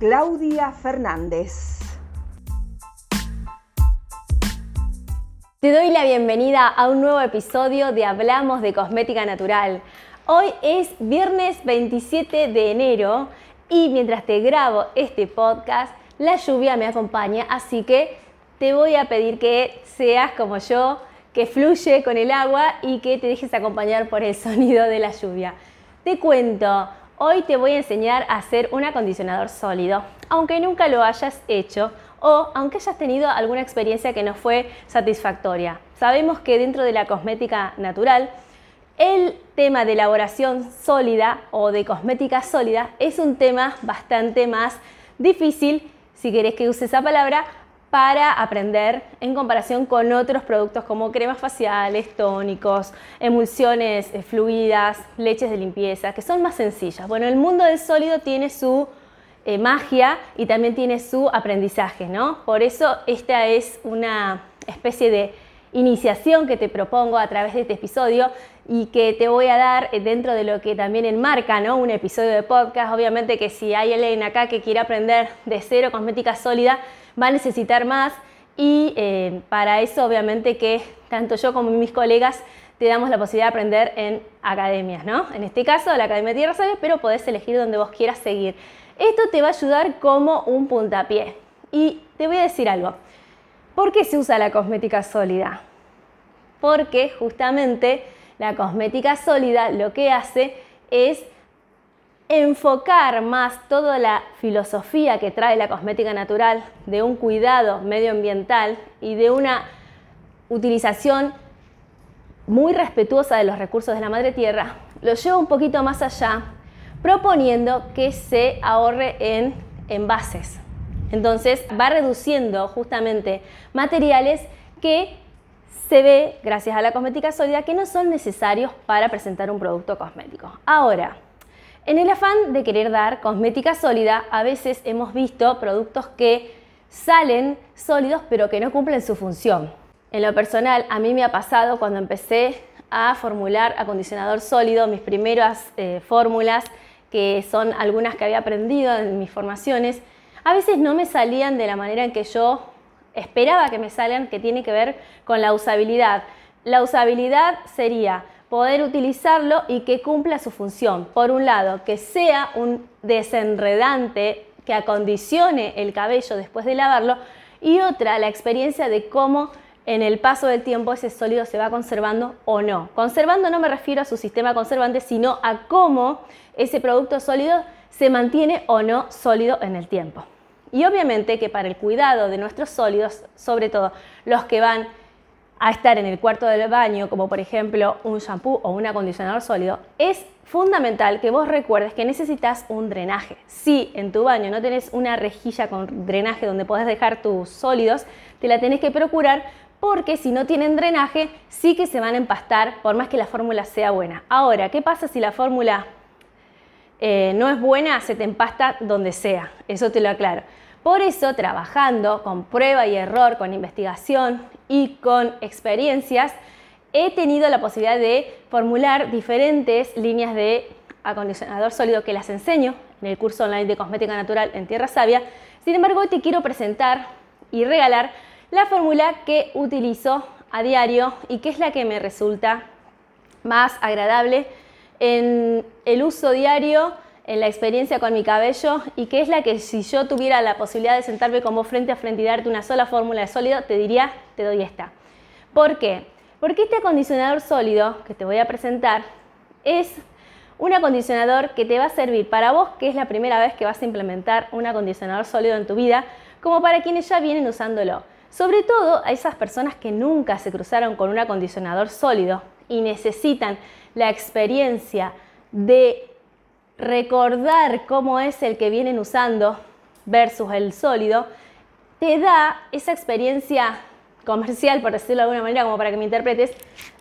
Claudia Fernández. Te doy la bienvenida a un nuevo episodio de Hablamos de Cosmética Natural. Hoy es viernes 27 de enero y mientras te grabo este podcast, la lluvia me acompaña, así que te voy a pedir que seas como yo, que fluye con el agua y que te dejes acompañar por el sonido de la lluvia. Te cuento, hoy te voy a enseñar a hacer un acondicionador sólido, aunque nunca lo hayas hecho o aunque hayas tenido alguna experiencia que no fue satisfactoria. Sabemos que dentro de la cosmética natural, el tema de elaboración sólida o de cosmética sólida es un tema bastante más difícil, si querés que use esa palabra, para aprender en comparación con otros productos como cremas faciales, tónicos, emulsiones eh, fluidas, leches de limpieza, que son más sencillas. Bueno, el mundo del sólido tiene su eh, magia y también tiene su aprendizaje, ¿no? Por eso esta es una especie de iniciación que te propongo a través de este episodio y que te voy a dar eh, dentro de lo que también enmarca ¿no? un episodio de podcast. Obviamente que si hay alguien acá que quiere aprender de cero cosmética sólida, va a necesitar más y eh, para eso obviamente que tanto yo como mis colegas te damos la posibilidad de aprender en academias, ¿no? En este caso la Academia Tierra Sabia, pero podés elegir donde vos quieras seguir. Esto te va a ayudar como un puntapié. Y te voy a decir algo. ¿Por qué se usa la cosmética sólida? Porque justamente la cosmética sólida lo que hace es enfocar más toda la filosofía que trae la cosmética natural de un cuidado medioambiental y de una utilización muy respetuosa de los recursos de la madre tierra, lo lleva un poquito más allá, proponiendo que se ahorre en envases. Entonces va reduciendo justamente materiales que se ve, gracias a la cosmética sólida, que no son necesarios para presentar un producto cosmético. Ahora, en el afán de querer dar cosmética sólida, a veces hemos visto productos que salen sólidos pero que no cumplen su función. En lo personal, a mí me ha pasado cuando empecé a formular acondicionador sólido, mis primeras eh, fórmulas, que son algunas que había aprendido en mis formaciones, a veces no me salían de la manera en que yo esperaba que me salgan, que tiene que ver con la usabilidad. La usabilidad sería poder utilizarlo y que cumpla su función. Por un lado, que sea un desenredante que acondicione el cabello después de lavarlo y otra, la experiencia de cómo en el paso del tiempo ese sólido se va conservando o no. Conservando no me refiero a su sistema conservante, sino a cómo ese producto sólido se mantiene o no sólido en el tiempo. Y obviamente que para el cuidado de nuestros sólidos, sobre todo los que van a estar en el cuarto del baño, como por ejemplo un shampoo o un acondicionador sólido, es fundamental que vos recuerdes que necesitas un drenaje. Si en tu baño no tenés una rejilla con drenaje donde podés dejar tus sólidos, te la tenés que procurar porque si no tienen drenaje, sí que se van a empastar por más que la fórmula sea buena. Ahora, ¿qué pasa si la fórmula eh, no es buena? Se te empasta donde sea, eso te lo aclaro. Por eso, trabajando con prueba y error, con investigación y con experiencias, he tenido la posibilidad de formular diferentes líneas de acondicionador sólido que las enseño en el curso online de cosmética natural en Tierra Sabia. Sin embargo, hoy te quiero presentar y regalar la fórmula que utilizo a diario y que es la que me resulta más agradable en el uso diario en la experiencia con mi cabello y que es la que si yo tuviera la posibilidad de sentarme como frente a frente y darte una sola fórmula de sólido, te diría, te doy esta. ¿Por qué? Porque este acondicionador sólido que te voy a presentar es un acondicionador que te va a servir para vos, que es la primera vez que vas a implementar un acondicionador sólido en tu vida, como para quienes ya vienen usándolo. Sobre todo a esas personas que nunca se cruzaron con un acondicionador sólido y necesitan la experiencia de recordar cómo es el que vienen usando versus el sólido, te da esa experiencia comercial, por decirlo de alguna manera, como para que me interpretes,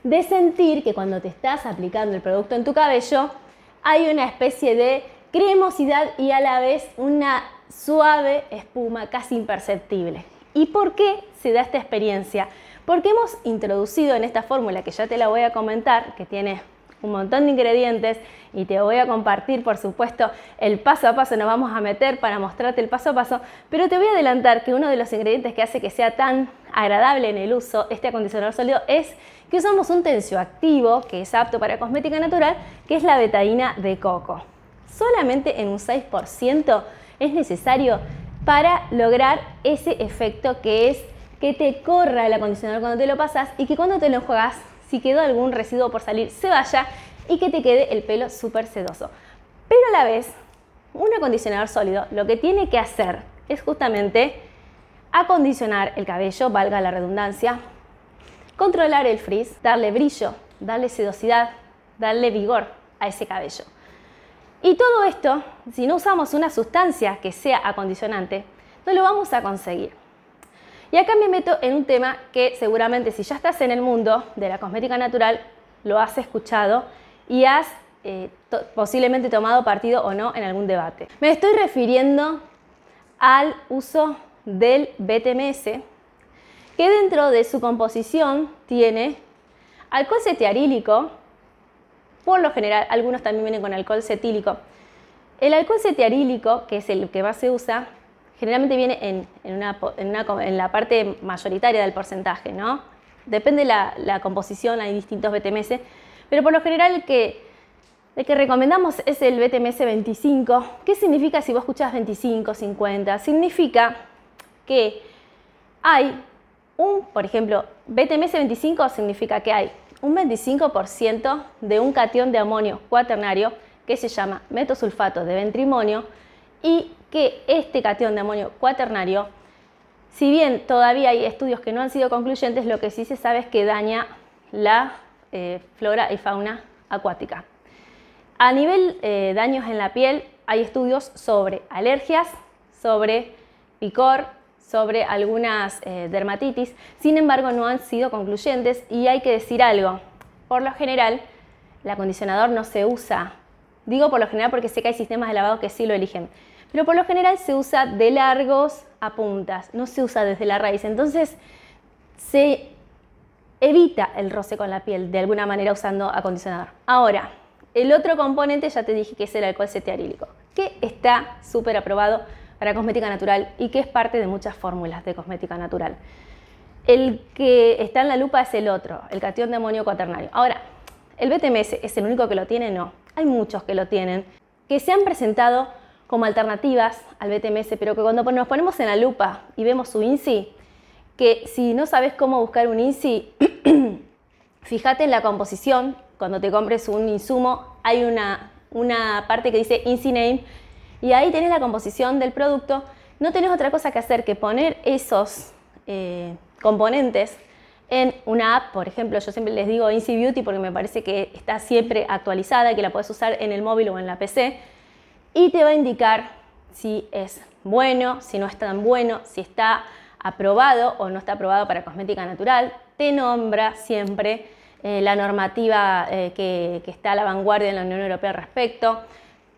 de sentir que cuando te estás aplicando el producto en tu cabello, hay una especie de cremosidad y a la vez una suave espuma casi imperceptible. ¿Y por qué se da esta experiencia? Porque hemos introducido en esta fórmula, que ya te la voy a comentar, que tiene un montón de ingredientes y te voy a compartir, por supuesto, el paso a paso, nos vamos a meter para mostrarte el paso a paso, pero te voy a adelantar que uno de los ingredientes que hace que sea tan agradable en el uso este acondicionador sólido es que usamos un tensioactivo que es apto para cosmética natural, que es la betaína de coco. Solamente en un 6% es necesario para lograr ese efecto que es que te corra el acondicionador cuando te lo pasas y que cuando te lo juegas si quedó algún residuo por salir, se vaya y que te quede el pelo súper sedoso. Pero a la vez, un acondicionador sólido lo que tiene que hacer es justamente acondicionar el cabello, valga la redundancia, controlar el frizz, darle brillo, darle sedosidad, darle vigor a ese cabello. Y todo esto, si no usamos una sustancia que sea acondicionante, no lo vamos a conseguir. Y acá me meto en un tema que seguramente si ya estás en el mundo de la cosmética natural, lo has escuchado y has eh, posiblemente tomado partido o no en algún debate. Me estoy refiriendo al uso del BTMS, que dentro de su composición tiene alcohol cetiarílico, por lo general algunos también vienen con alcohol cetílico. El alcohol cetiarílico, que es el que más se usa, generalmente viene en, en, la parte mayoritaria del porcentaje, ¿no? Depende de la, composición, hay distintos BTMS, pero por lo general el que, el que recomendamos es el BTMS 25. ¿Qué significa si vos escuchás 25, 50? Significa que hay un, por ejemplo, BTMS 25 significa que hay un 25% de un catión de amonio cuaternario que se llama metosulfato de ventrimonio y que este catión de amonio cuaternario, si bien todavía hay estudios que no han sido concluyentes, lo que sí se sabe es que daña la eh, flora y fauna acuática. A nivel eh, daños en la piel, hay estudios sobre alergias, sobre picor, sobre algunas eh, dermatitis, sin embargo no han sido concluyentes y hay que decir algo. Por lo general, el acondicionador no se usa. Digo por lo general porque sé que hay sistemas de lavado que sí lo eligen pero por lo general se usa de largos a puntas, no se usa desde la raíz. Entonces se evita el roce con la piel de alguna manera usando acondicionador. Ahora, el otro componente ya te dije que es el alcohol cetearílico, que está súper aprobado para cosmética natural y que es parte de muchas fórmulas de cosmética natural. El que está en la lupa es el otro, el catión de amonio cuaternario. Ahora, ¿el BTMS es el único que lo tiene? No. Hay muchos que lo tienen, que se han presentado como alternativas al BTMS, pero que cuando nos ponemos en la lupa y vemos su INSI, que si no sabes cómo buscar un INSI, fíjate en la composición, cuando te compres un insumo, hay una, una parte que dice INSI Name y ahí tenés la composición del producto. No tenés otra cosa que hacer que poner esos eh, componentes en una app, por ejemplo, yo siempre les digo INSI Beauty porque me parece que está siempre actualizada y que la puedes usar en el móvil o en la PC y te va a indicar si es bueno, si no es tan bueno, si está aprobado o no está aprobado para cosmética natural. Te nombra siempre eh, la normativa eh, que, que, está a la vanguardia en la Unión Europea al respecto.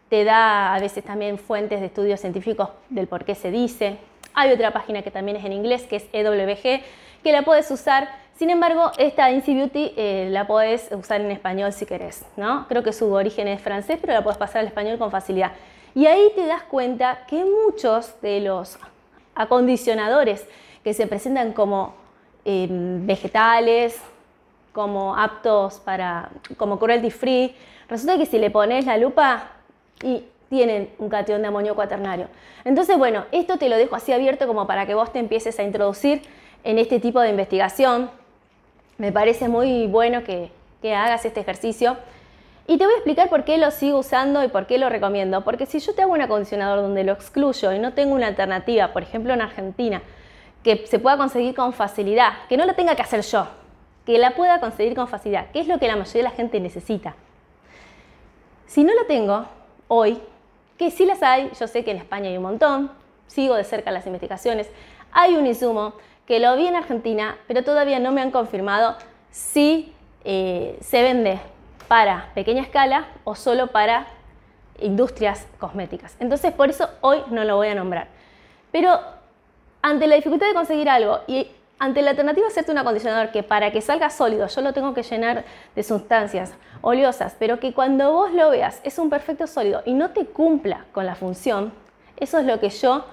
Te da a veces también fuentes de estudios científicos del por qué se dice. Hay otra página que también es en inglés, que es EWG, que la puedes usar. Sin embargo, esta Incy Beauty eh, la puedes usar en español si querés, ¿no? Creo que su origen es francés, pero la puedes pasar al español con facilidad. Y ahí te das cuenta que muchos de los acondicionadores que se presentan como em, vegetales, como aptos para, como cruelty free, resulta que si le pones la lupa y tienen un catión de amonio cuaternario. Entonces, bueno, esto te lo dejo así abierto como para que vos te empieces a introducir en este tipo de investigación. Me parece muy bueno que, hagas este ejercicio. Y te voy a explicar por qué lo sigo usando y por qué lo recomiendo. Porque si yo te hago un acondicionador donde lo excluyo y no tengo una alternativa, por ejemplo en Argentina, que se pueda conseguir con facilidad, que no lo tenga que hacer yo, que la pueda conseguir con facilidad, que es lo que la mayoría de la gente necesita. Si no lo tengo hoy, que sí las hay, yo sé que en España hay un montón, sigo de cerca las investigaciones. Hay un insumo que lo vi en Argentina, pero todavía no me han confirmado si eh, se vende para pequeña escala o solo para industrias cosméticas. Entonces, por eso hoy no lo voy a nombrar. Pero ante la dificultad de conseguir algo y ante la alternativa de hacerte un acondicionador que para que salga sólido yo lo tengo que llenar de sustancias oleosas, pero que cuando vos lo veas es un perfecto sólido y no te cumpla con la función, eso es lo que yo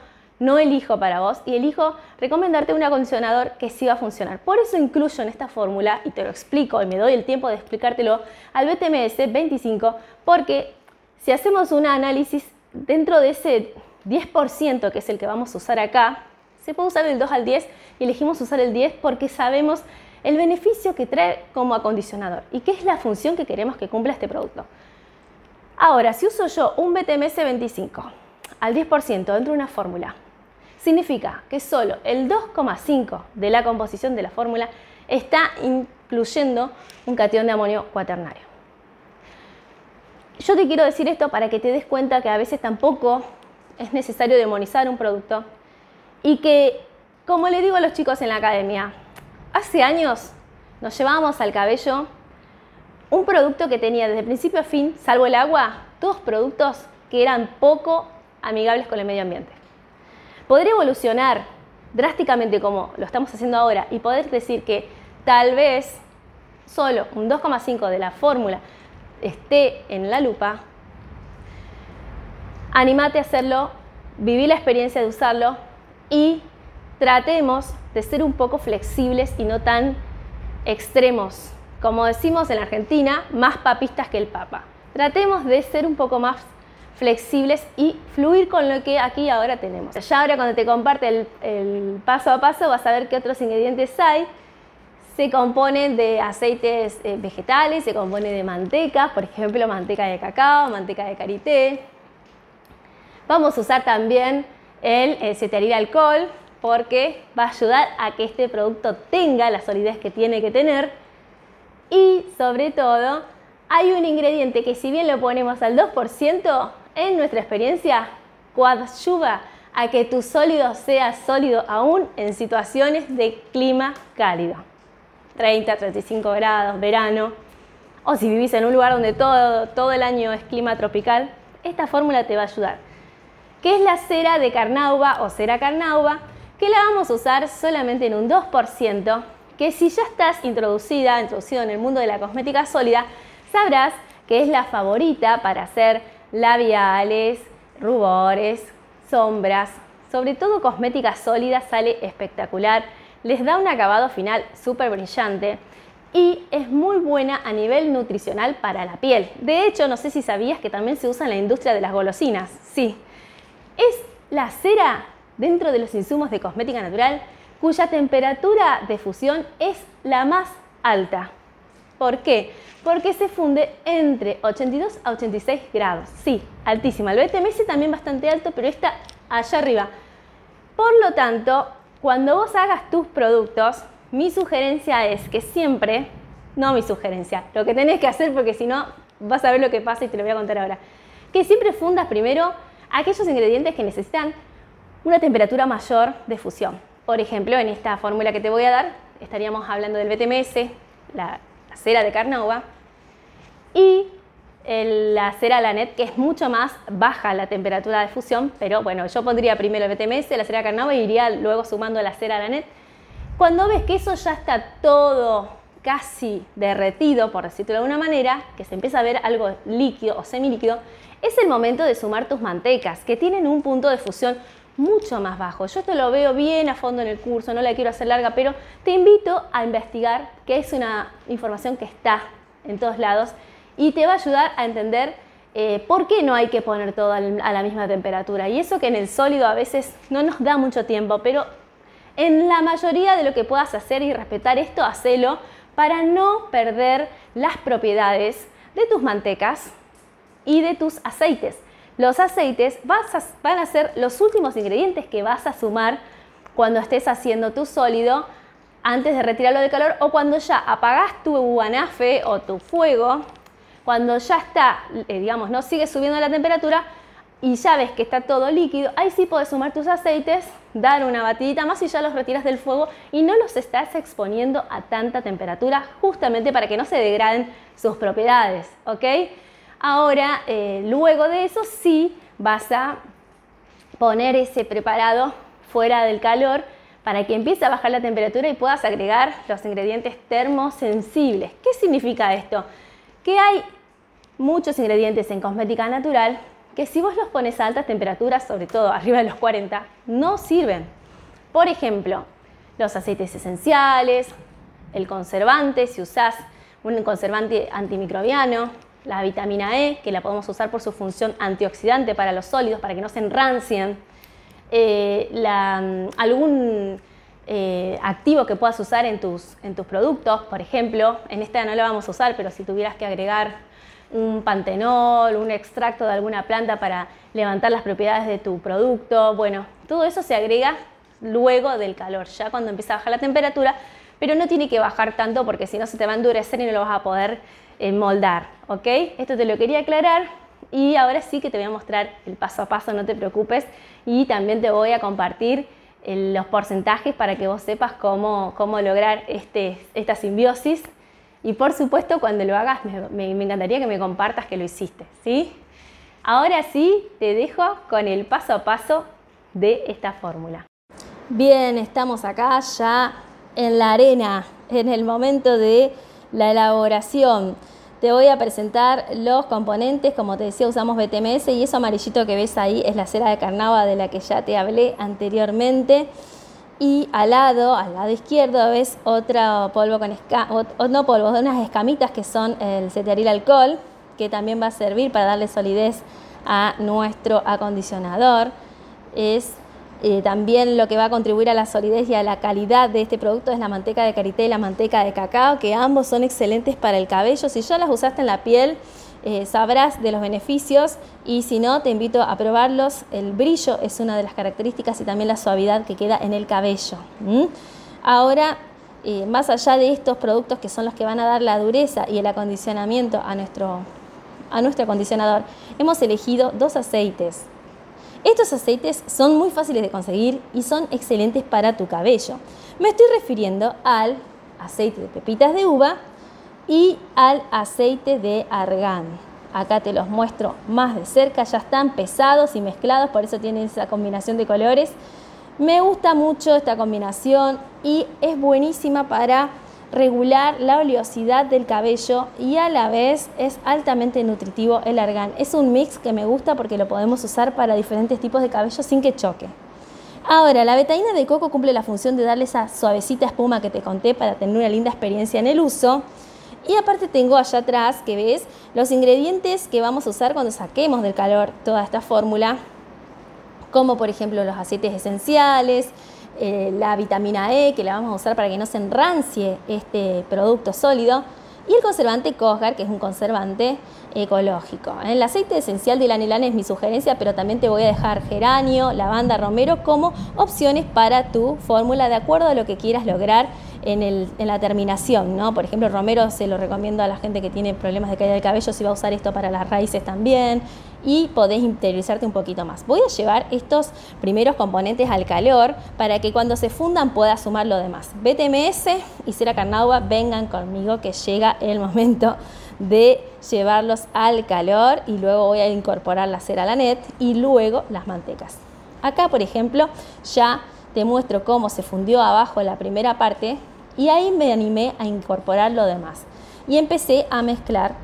no elijo para vos y elijo recomendarte un acondicionador que sí va a funcionar. Por eso incluyo en esta fórmula, y te lo explico y me doy el tiempo de explicártelo, al BTMS 25, porque si hacemos un análisis dentro de ese 10% que es el que vamos a usar acá, se puede usar el 2 al 10 y elegimos usar el 10 porque sabemos el beneficio que trae como acondicionador y qué es la función que queremos que cumpla este producto. Ahora, si uso yo un BTMS 25 al 10% dentro de una fórmula, significa que solo el 2,5 de la composición de la fórmula está incluyendo un catión de amonio cuaternario. Yo te quiero decir esto para que te des cuenta que a veces tampoco es necesario demonizar un producto y que, como le digo a los chicos en la academia, hace años nos llevábamos al cabello un producto que tenía desde principio a fin, salvo el agua, todos productos que eran poco amigables con el medio ambiente. Poder evolucionar drásticamente como lo estamos haciendo ahora y poder decir que tal vez solo un 2,5 de la fórmula esté en la lupa, animate a hacerlo, viví la experiencia de usarlo y tratemos de ser un poco flexibles y no tan extremos. Como decimos en Argentina, más papistas que el Papa. Tratemos de ser un poco más flexibles y fluir con lo que aquí ahora tenemos. Ya ahora cuando te comparte el, paso a paso vas a ver qué otros ingredientes hay. Se componen de aceites eh, vegetales, se compone de manteca, por ejemplo manteca de cacao, manteca de karité. Vamos a usar también el, el alcohol porque va a ayudar a que este producto tenga la solidez que tiene que tener y sobre todo hay un ingrediente que si bien lo ponemos al 2%, en nuestra experiencia coadyuva a que tu sólido sea sólido aún en situaciones de clima cálido. 30, 35 grados, verano, o si vivís en un lugar donde todo, todo el año es clima tropical, esta fórmula te va a ayudar. Que es la cera de carnauba o cera carnauba, que la vamos a usar solamente en un 2%, que si ya estás introducida, introducido en el mundo de la cosmética sólida, sabrás que es la favorita para hacer labiales, rubores, sombras, sobre todo cosmética sólida sale espectacular, les da un acabado final súper brillante y es muy buena a nivel nutricional para la piel. De hecho, no sé si sabías que también se usa en la industria de las golosinas. Sí, es la cera dentro de los insumos de cosmética natural cuya temperatura de fusión es la más alta. ¿Por qué? Porque se funde entre 82 a 86 grados. Sí, altísima. El BTMS también bastante alto, pero está allá arriba. Por lo tanto, cuando vos hagas tus productos, mi sugerencia es que siempre, no mi sugerencia, lo que tenés que hacer porque si no vas a ver lo que pasa y te lo voy a contar ahora, que siempre fundas primero aquellos ingredientes que necesitan una temperatura mayor de fusión. Por ejemplo, en esta fórmula que te voy a dar, estaríamos hablando del BTMS, la, cera de carnauba, y la cera Lanet, que es mucho más baja la temperatura de fusión, pero bueno, yo pondría primero el BTMS, la cera carnauba, y iría luego sumando la cera Lanet. Cuando ves que eso ya está todo casi derretido, por decirlo de alguna manera, que se empieza a ver algo líquido o semilíquido, es el momento de sumar tus mantecas, que tienen un punto de fusión mucho más bajo. Yo te lo veo bien a fondo en el curso, no la quiero hacer larga, pero te invito a investigar, que es una información que está en todos lados y te va a ayudar a entender eh, por qué no hay que poner todo a la misma temperatura. Y eso que en el sólido a veces no nos da mucho tiempo, pero en la mayoría de lo que puedas hacer y respetar esto, hacelo para no perder las propiedades de tus mantecas y de tus aceites. Los aceites van a ser los últimos ingredientes que vas a sumar cuando estés haciendo tu sólido antes de retirarlo del calor o cuando ya apagas tu anafe o tu fuego, cuando ya está, eh, digamos, no sigue subiendo la temperatura, y ya ves que está todo líquido, ahí sí puedes sumar tus aceites, dar una batidita más y ya los retiras del fuego y no los estás exponiendo a tanta temperatura justamente para que no se degraden sus propiedades, ¿ok? Ahora, eh, luego de eso sí vas a poner ese preparado fuera del calor para que empiece a bajar la temperatura y puedas agregar los ingredientes termosensibles. ¿Qué significa esto? Que hay muchos ingredientes en cosmética natural que si vos los pones a altas temperaturas, sobre todo arriba de los 40, no sirven. Por ejemplo, los aceites esenciales, el conservante, si usás un conservante antimicrobiano, la vitamina E, que la podemos usar por su función antioxidante para los sólidos, para que no se enrancien, eh, mm, algún eh, activo que puedas usar en tus, en tus productos, por ejemplo, en esta no lo vamos a usar, pero si tuvieras que agregar un pantenol, un extracto de alguna planta para levantar las propiedades de tu producto. Bueno, todo eso se agrega luego del calor, ya cuando empieza a bajar la temperatura, pero no tiene que bajar tanto porque si no se te va a endurecer y no lo vas a poder eh, moldar, ¿ok? Esto te lo quería aclarar y ahora sí que te voy a mostrar el paso a paso, no te preocupes, y también te voy a compartir eh, los porcentajes para que vos sepas cómo, cómo lograr este, esta simbiosis y por supuesto, cuando lo hagas, me, encantaría que me compartas que lo hiciste, ¿sí? Ahora sí, te dejo con el paso a paso de esta fórmula. Bien, estamos acá ya en la arena, en el momento de la elaboración. Te voy a presentar los componentes, como te decía usamos BTMS y eso amarillito que ves ahí es la cera de carnava de la que ya te hablé anteriormente y al lado, al lado izquierdo, ves otro polvo con no polvo, unas escamitas que son el cetearil alcohol, que también va a servir para darle solidez a nuestro acondicionador. Es eh, también lo que va a contribuir a la solidez y a la calidad de este producto es la manteca de karité y la manteca de cacao, que ambos son excelentes para el cabello. Si ya las usaste en la piel, eh, sabrás de los beneficios y si no, te invito a probarlos. El brillo es una de las características y también la suavidad que queda en el cabello. Ahora, eh, más allá de estos productos que son los que van a dar la dureza y el acondicionamiento a nuestro, a nuestro acondicionador, hemos elegido dos aceites. Estos aceites son muy fáciles de conseguir y son excelentes para tu cabello. Me estoy refiriendo al aceite de pepitas de uva y al aceite de argán. Acá te los muestro más de cerca, ya están pesados y mezclados, por eso tienen esa combinación de colores. Me gusta mucho esta combinación y es buenísima para regular la oleosidad del cabello y a la vez es altamente nutritivo el argán. Es un mix que me gusta porque lo podemos usar para diferentes tipos de cabello sin que choque. Ahora, la betaína de coco cumple la función de darle esa suavecita espuma que te conté para tener una linda experiencia en el uso. Y aparte tengo allá atrás, que ves, los ingredientes que vamos a usar cuando saquemos del calor toda esta fórmula, como por ejemplo los aceites esenciales, eh, la vitamina E, que la vamos a usar para que no se enrancie este producto sólido, y el conservante Cosgar, que es un conservante ecológico. El aceite esencial de lanilán es mi sugerencia, pero también te voy a dejar geranio, lavanda, romero como opciones para tu fórmula de acuerdo a lo que quieras lograr en, la terminación, ¿no? Por ejemplo, romero se lo recomiendo a la gente que tiene problemas de caída del cabello, si va a usar esto para las raíces también y podés interiorizarte un poquito más. Voy a llevar estos primeros componentes al calor para que cuando se fundan pueda sumar lo demás. BTMS y cera carnauba, vengan conmigo que llega el momento de llevarlos al calor y luego voy a incorporar la cera lanet y luego las mantecas. Acá, por ejemplo, ya te muestro cómo se fundió abajo la primera parte y ahí me animé a incorporar lo demás. Y empecé a mezclar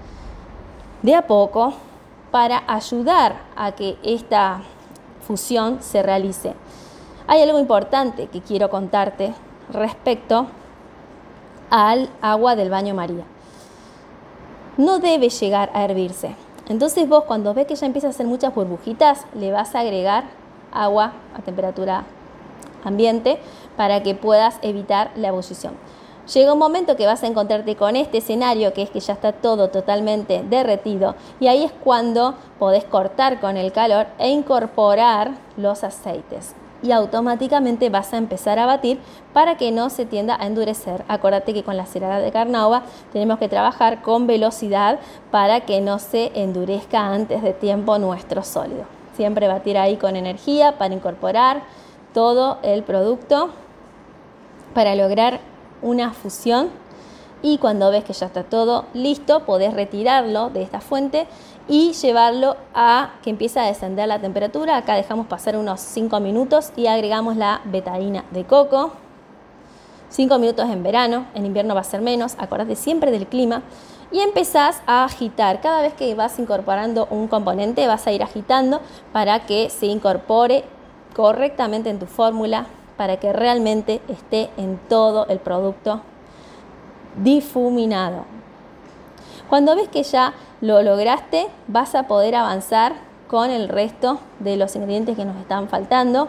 de a poco para ayudar a que esta fusión se realice. Hay algo importante que quiero contarte respecto al agua del baño María. No debe llegar a hervirse. Entonces vos cuando ves que ya empieza a hacer muchas burbujitas, le vas a agregar agua a temperatura ambiente para que puedas evitar la ebullición. Llega un momento que vas a encontrarte con este escenario que es que ya está todo totalmente derretido y ahí es cuando podés cortar con el calor e incorporar los aceites y automáticamente vas a empezar a batir para que no se tienda a endurecer. Acuérdate que con la cerada de carnauba tenemos que trabajar con velocidad para que no se endurezca antes de tiempo nuestro sólido. Siempre batir ahí con energía para incorporar todo el producto para lograr una fusión y cuando ves que ya está todo listo, podés retirarlo de esta fuente y llevarlo a que empiece a descender la temperatura. Acá dejamos pasar unos 5 minutos y agregamos la betaína de coco. 5 minutos en verano, en invierno va a ser menos, acordate siempre del clima. Y empezás a agitar. Cada vez que vas incorporando un componente, vas a ir agitando para que se incorpore correctamente en tu fórmula, para que realmente esté en todo el producto difuminado. Cuando ves que ya lo lograste, vas a poder avanzar con el resto de los ingredientes que nos están faltando.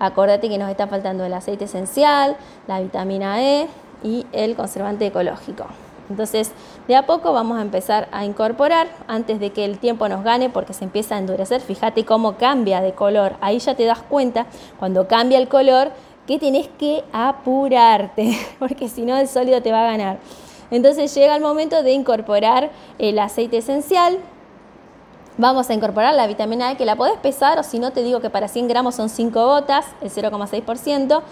Acordate que nos está faltando el aceite esencial, la vitamina E y el conservante ecológico. Entonces, de a poco vamos a empezar a incorporar antes de que el tiempo nos gane porque se empieza a endurecer. Fíjate cómo cambia de color. Ahí ya te das cuenta, cuando cambia el color, que tienes que apurarte, porque si no el sólido te va a ganar. Entonces llega el momento de incorporar el aceite esencial. Vamos a incorporar la vitamina E que la podés pesar o si no te digo que para 100 gramos son 5 gotas, el 0,6%.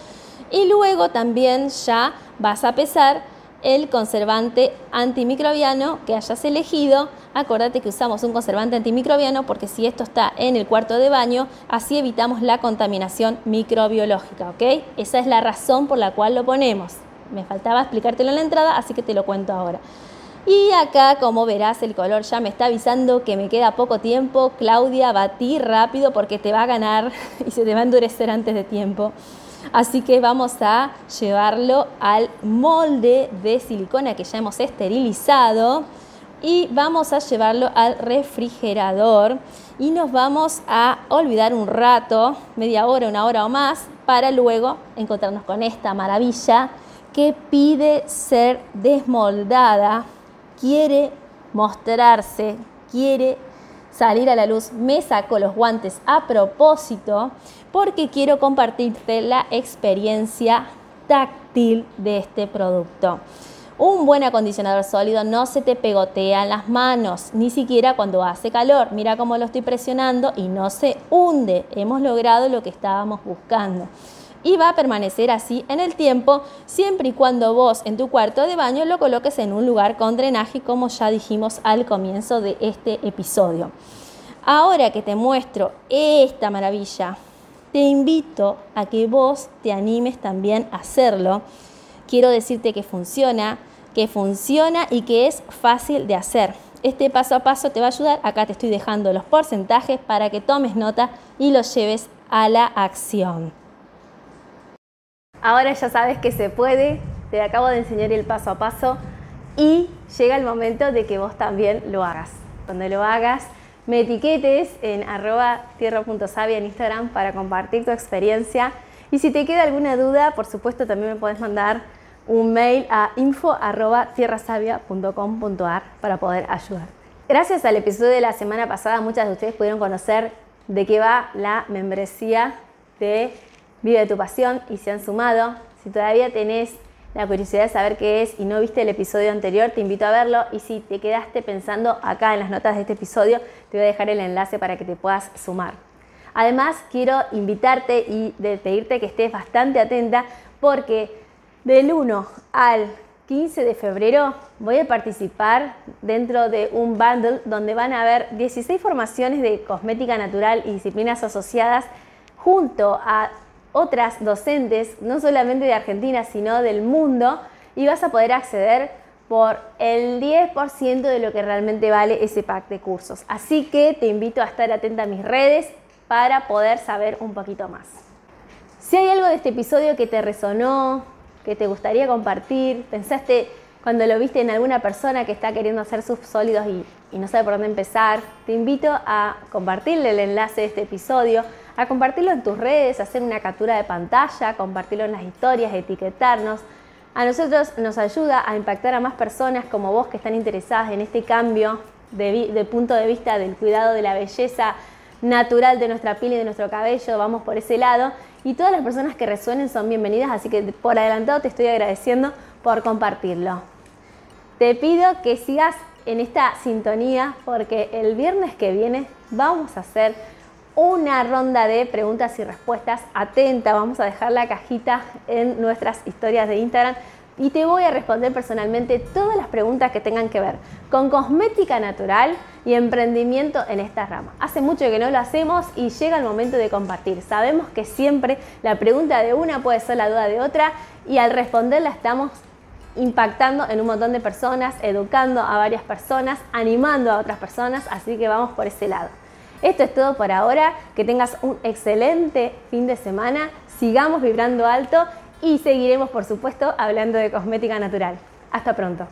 Y luego también ya vas a pesar el conservante antimicrobiano que hayas elegido. Acordate que usamos un conservante antimicrobiano porque si esto está en el cuarto de baño, así evitamos la contaminación microbiológica, ¿ok? Esa es la razón por la cual lo ponemos. Me faltaba explicártelo en la entrada, así que te lo cuento ahora. Y acá, como verás, el color ya me está avisando que me queda poco tiempo. Claudia, batí rápido porque te va a ganar y se te va a endurecer antes de tiempo. Así que vamos a llevarlo al molde de silicona que ya hemos esterilizado y vamos a llevarlo al refrigerador. Y nos vamos a olvidar un rato, media hora, una hora o más, para luego encontrarnos con esta maravilla que pide ser desmoldada, quiere mostrarse, quiere salir a la luz. Me saco los guantes a propósito porque quiero compartirte la experiencia táctil de este producto. Un buen acondicionador sólido no se te pegotea en las manos, ni siquiera cuando hace calor. Mira cómo lo estoy presionando y no se hunde. Hemos logrado lo que estábamos buscando. Y va a permanecer así en el tiempo, siempre y cuando vos en tu cuarto de baño lo coloques en un lugar con drenaje, como ya dijimos al comienzo de este episodio. Ahora que te muestro esta maravilla, te invito a que vos te animes también a hacerlo. Quiero decirte que funciona, que funciona y que es fácil de hacer. Este paso a paso te va a ayudar. Acá te estoy dejando los porcentajes para que tomes nota y los lleves a la acción. Ahora ya sabes que se puede, te acabo de enseñar el paso a paso y llega el momento de que vos también lo hagas. Cuando lo hagas, me etiquetes en arroba tierra.savia en Instagram para compartir tu experiencia. Y si te queda alguna duda, por supuesto también me puedes mandar un mail a info.tierrasavia.com.ar para poder ayudar. Gracias al episodio de la semana pasada, muchas de ustedes pudieron conocer de qué va la membresía de Vive tu Pasión y se han sumado. Si todavía tenés la curiosidad de saber qué es y no viste el episodio anterior, te invito a verlo. Y si te quedaste pensando acá en las notas de este episodio, te voy a dejar el enlace para que te puedas sumar. Además, quiero invitarte y pedirte que estés bastante atenta porque del 1 al 15 de febrero voy a participar dentro de un bundle donde van a haber 16 formaciones de cosmética natural y disciplinas asociadas junto a otras docentes, no solamente de Argentina, sino del mundo, y vas a poder acceder por el 10% de lo que realmente vale ese pack de cursos. Así que te invito a estar atenta a mis redes para poder saber un poquito más. Si hay algo de este episodio que te resonó, que te gustaría compartir, pensaste cuando lo viste en alguna persona que está queriendo hacer sus sólidos y, y no sabe por dónde empezar, te invito a compartirle el enlace de este episodio a compartirlo en tus redes, hacer una captura de pantalla, compartirlo en las historias, etiquetarnos. A nosotros nos ayuda a impactar a más personas como vos que están interesadas en este cambio de, punto de vista del cuidado de la belleza natural de nuestra piel y de nuestro cabello, vamos por ese lado. Y todas las personas que resuenen son bienvenidas, así que por adelantado te estoy agradeciendo por compartirlo. Te pido que sigas en esta sintonía porque el viernes que viene vamos a hacer una ronda de preguntas y respuestas. Atenta, vamos a dejar la cajita en nuestras historias de Instagram y te voy a responder personalmente todas las preguntas que tengan que ver con cosmética natural y emprendimiento en esta rama. Hace mucho que no lo hacemos y llega el momento de compartir. Sabemos que siempre la pregunta de una puede ser la duda de otra y al responderla estamos impactando en un montón de personas, educando a varias personas, animando a otras personas, así que vamos por ese lado. Esto es todo por ahora, que tengas un excelente fin de semana, sigamos vibrando alto y seguiremos por supuesto hablando de cosmética natural. Hasta pronto.